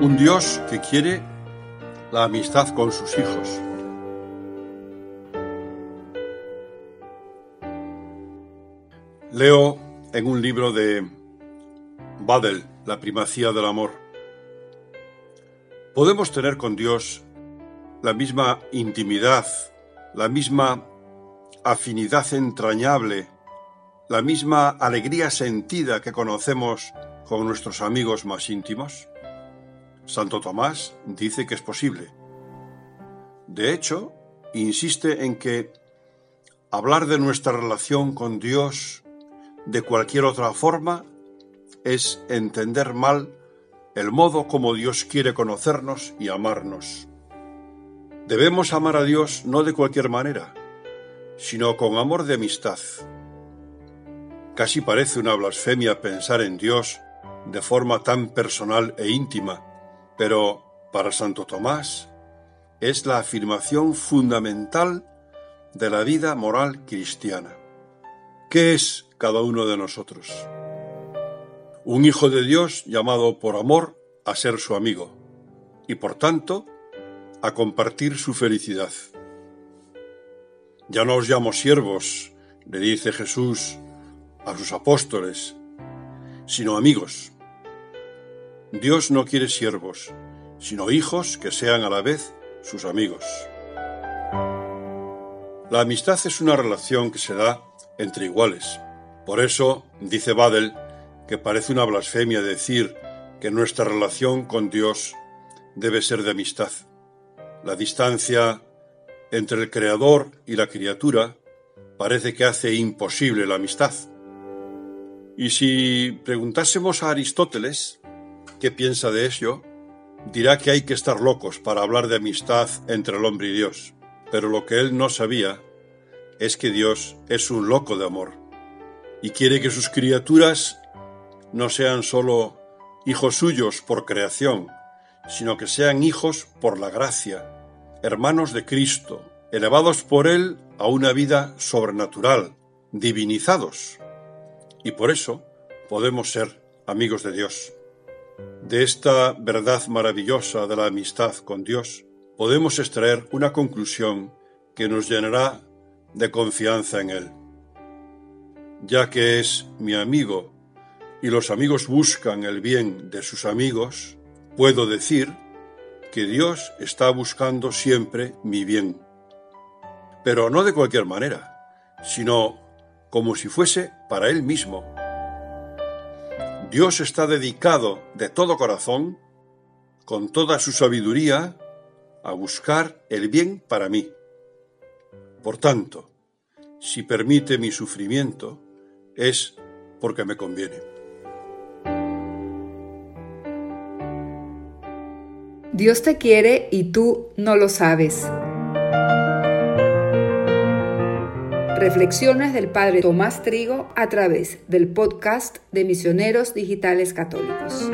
Un Dios que quiere la amistad con sus hijos. Leo en un libro de Badel, La primacía del amor. Podemos tener con Dios la misma intimidad, la misma afinidad entrañable, la misma alegría sentida que conocemos con nuestros amigos más íntimos? Santo Tomás dice que es posible. De hecho, insiste en que hablar de nuestra relación con Dios de cualquier otra forma es entender mal el modo como Dios quiere conocernos y amarnos. Debemos amar a Dios no de cualquier manera, sino con amor de amistad. Casi parece una blasfemia pensar en Dios de forma tan personal e íntima, pero para Santo Tomás es la afirmación fundamental de la vida moral cristiana. ¿Qué es cada uno de nosotros? Un hijo de Dios llamado por amor a ser su amigo y por tanto a compartir su felicidad. Ya no os llamo siervos, le dice Jesús a sus apóstoles, sino amigos Dios no quiere siervos, sino hijos que sean a la vez sus amigos. La amistad es una relación que se da entre iguales. Por eso, dice Badel, que parece una blasfemia decir que nuestra relación con Dios debe ser de amistad. La distancia entre el Creador y la criatura parece que hace imposible la amistad. Y si preguntásemos a Aristóteles, qué piensa de ello, dirá que hay que estar locos para hablar de amistad entre el hombre y Dios. Pero lo que él no sabía es que Dios es un loco de amor y quiere que sus criaturas no sean sólo hijos suyos por creación, sino que sean hijos por la gracia, hermanos de Cristo, elevados por Él a una vida sobrenatural, divinizados. Y por eso podemos ser amigos de Dios. De esta verdad maravillosa de la amistad con Dios, podemos extraer una conclusión que nos llenará de confianza en Él. Ya que es mi amigo y los amigos buscan el bien de sus amigos, puedo decir que Dios está buscando siempre mi bien. Pero no de cualquier manera, sino como si fuese para Él mismo Dios está dedicado de todo corazón, con toda su sabiduría, a buscar el bien para mí. Por tanto, si permite mi sufrimiento, es porque me conviene. Dios te quiere y tú no lo sabes. Reflexiones del Padre Tomás Trigo a través del podcast de Misioneros Digitales Católicos.